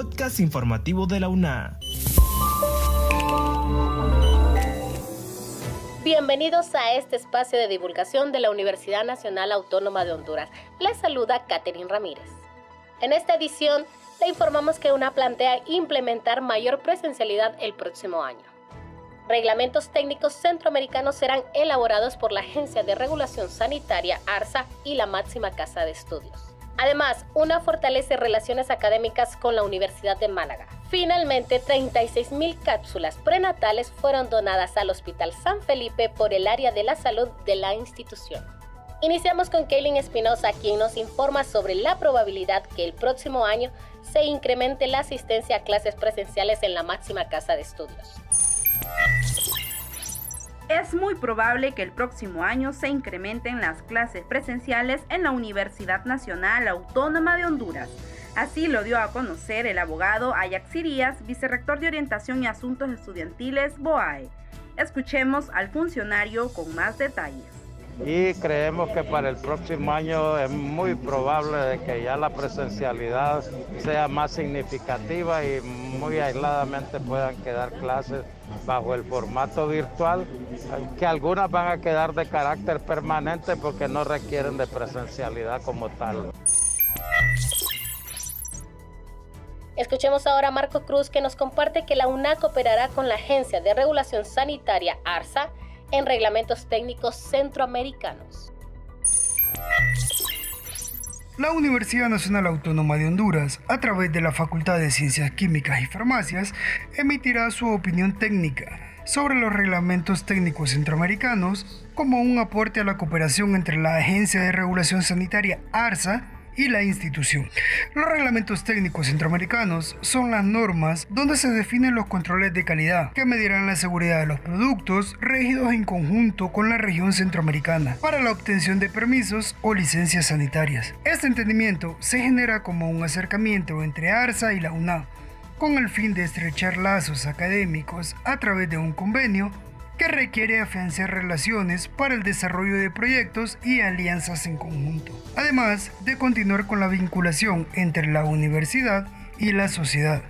podcast informativo de la UNA. Bienvenidos a este espacio de divulgación de la Universidad Nacional Autónoma de Honduras. Les saluda Catherine Ramírez. En esta edición le informamos que UNA plantea implementar mayor presencialidad el próximo año. Reglamentos técnicos centroamericanos serán elaborados por la Agencia de Regulación Sanitaria, ARSA, y la máxima casa de estudios. Además, UNA fortalece relaciones académicas con la Universidad de Málaga. Finalmente, 36.000 cápsulas prenatales fueron donadas al Hospital San Felipe por el área de la salud de la institución. Iniciamos con Kaylin Espinosa, quien nos informa sobre la probabilidad que el próximo año se incremente la asistencia a clases presenciales en la máxima casa de estudios. Es muy probable que el próximo año se incrementen las clases presenciales en la Universidad Nacional Autónoma de Honduras. Así lo dio a conocer el abogado Ajax Irías, vicerrector de Orientación y Asuntos Estudiantiles BOAE. Escuchemos al funcionario con más detalles y creemos que para el próximo año es muy probable que ya la presencialidad sea más significativa y muy aisladamente puedan quedar clases bajo el formato virtual, que algunas van a quedar de carácter permanente porque no requieren de presencialidad como tal. Escuchemos ahora a Marco Cruz que nos comparte que la UNAC operará con la Agencia de Regulación Sanitaria ARSA en reglamentos técnicos centroamericanos. La Universidad Nacional Autónoma de Honduras, a través de la Facultad de Ciencias Químicas y Farmacias, emitirá su opinión técnica sobre los reglamentos técnicos centroamericanos como un aporte a la cooperación entre la Agencia de Regulación Sanitaria ARSA y la institución. Los reglamentos técnicos centroamericanos son las normas donde se definen los controles de calidad que medirán la seguridad de los productos regidos en conjunto con la región centroamericana para la obtención de permisos o licencias sanitarias. Este entendimiento se genera como un acercamiento entre ARSA y la UNA con el fin de estrechar lazos académicos a través de un convenio que requiere afianzar relaciones para el desarrollo de proyectos y alianzas en conjunto, además de continuar con la vinculación entre la universidad y la sociedad,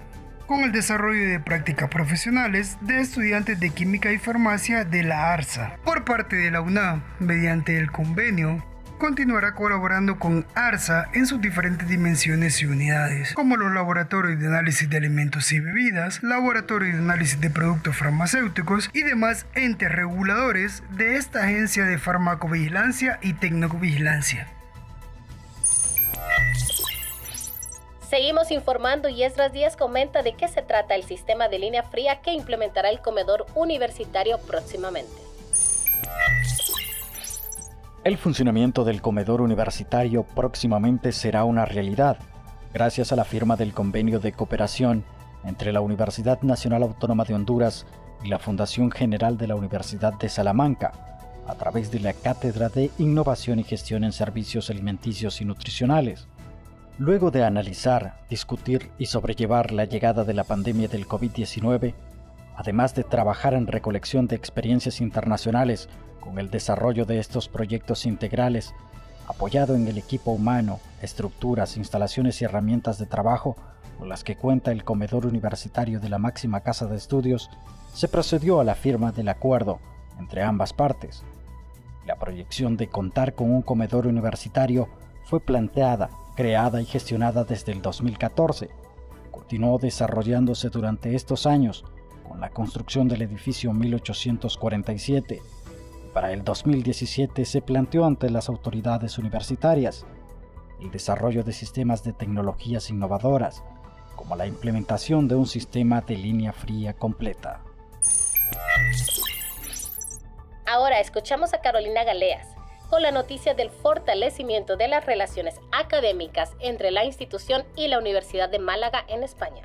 con el desarrollo de prácticas profesionales de estudiantes de química y farmacia de la ARSA por parte de la UNAM mediante el convenio continuará colaborando con ARSA en sus diferentes dimensiones y unidades, como los laboratorios de análisis de alimentos y bebidas, laboratorios de análisis de productos farmacéuticos y demás entes reguladores de esta agencia de farmacovigilancia y tecnovigilancia. Seguimos informando y Esdras Díaz comenta de qué se trata el sistema de línea fría que implementará el comedor universitario próximamente. El funcionamiento del comedor universitario próximamente será una realidad, gracias a la firma del convenio de cooperación entre la Universidad Nacional Autónoma de Honduras y la Fundación General de la Universidad de Salamanca, a través de la Cátedra de Innovación y Gestión en Servicios Alimenticios y Nutricionales. Luego de analizar, discutir y sobrellevar la llegada de la pandemia del COVID-19, además de trabajar en recolección de experiencias internacionales con el desarrollo de estos proyectos integrales, apoyado en el equipo humano, estructuras, instalaciones y herramientas de trabajo con las que cuenta el comedor universitario de la máxima casa de estudios, se procedió a la firma del acuerdo entre ambas partes. La proyección de contar con un comedor universitario fue planteada, creada y gestionada desde el 2014. Continuó desarrollándose durante estos años con la construcción del edificio 1847 para el 2017 se planteó ante las autoridades universitarias el desarrollo de sistemas de tecnologías innovadoras, como la implementación de un sistema de línea fría completa. Ahora escuchamos a Carolina Galeas con la noticia del fortalecimiento de las relaciones académicas entre la institución y la Universidad de Málaga en España.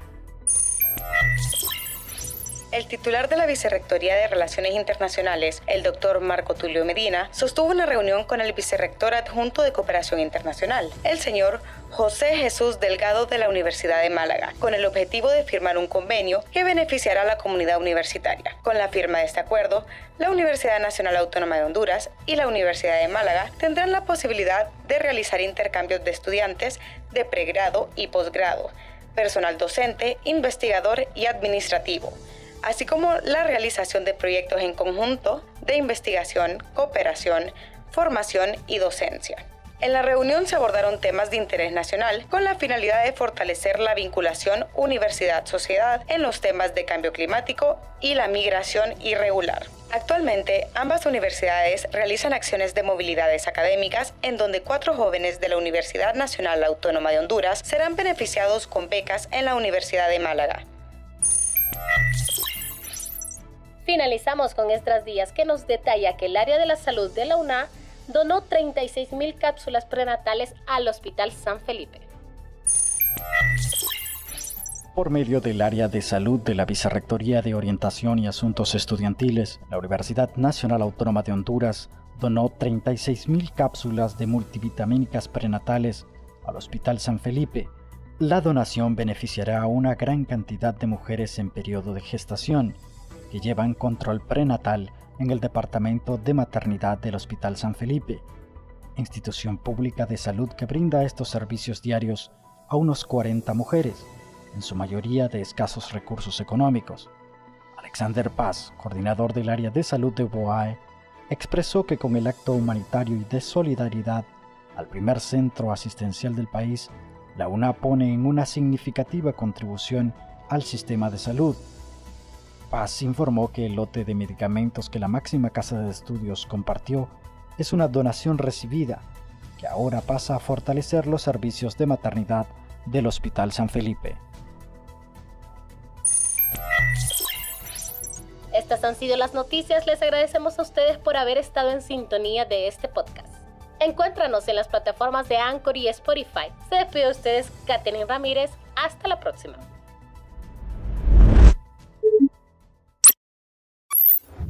El titular de la Vicerrectoría de Relaciones Internacionales, el doctor Marco Tulio Medina, sostuvo una reunión con el vicerrector adjunto de Cooperación Internacional, el señor José Jesús Delgado de la Universidad de Málaga, con el objetivo de firmar un convenio que beneficiará a la comunidad universitaria. Con la firma de este acuerdo, la Universidad Nacional Autónoma de Honduras y la Universidad de Málaga tendrán la posibilidad de realizar intercambios de estudiantes de pregrado y posgrado personal docente, investigador y administrativo, así como la realización de proyectos en conjunto de investigación, cooperación, formación y docencia. En la reunión se abordaron temas de interés nacional con la finalidad de fortalecer la vinculación universidad-sociedad en los temas de cambio climático y la migración irregular. Actualmente, ambas universidades realizan acciones de movilidades académicas en donde cuatro jóvenes de la Universidad Nacional Autónoma de Honduras serán beneficiados con becas en la Universidad de Málaga. Finalizamos con estas días que nos detalla que el área de la salud de la UNA donó 36.000 cápsulas prenatales al Hospital San Felipe. Por medio del área de salud de la Vicerrectoría de Orientación y Asuntos Estudiantiles, la Universidad Nacional Autónoma de Honduras donó 36.000 cápsulas de multivitamínicas prenatales al Hospital San Felipe. La donación beneficiará a una gran cantidad de mujeres en periodo de gestación que llevan control prenatal en el Departamento de Maternidad del Hospital San Felipe, institución pública de salud que brinda estos servicios diarios a unos 40 mujeres, en su mayoría de escasos recursos económicos. Alexander Paz, coordinador del área de salud de BOAE, expresó que con el acto humanitario y de solidaridad al primer centro asistencial del país, la UNA pone en una significativa contribución al sistema de salud Paz informó que el lote de medicamentos que la máxima casa de estudios compartió es una donación recibida, que ahora pasa a fortalecer los servicios de maternidad del Hospital San Felipe. Estas han sido las noticias. Les agradecemos a ustedes por haber estado en sintonía de este podcast. Encuéntranos en las plataformas de Anchor y Spotify. Se despide de ustedes, Katherine Ramírez. Hasta la próxima.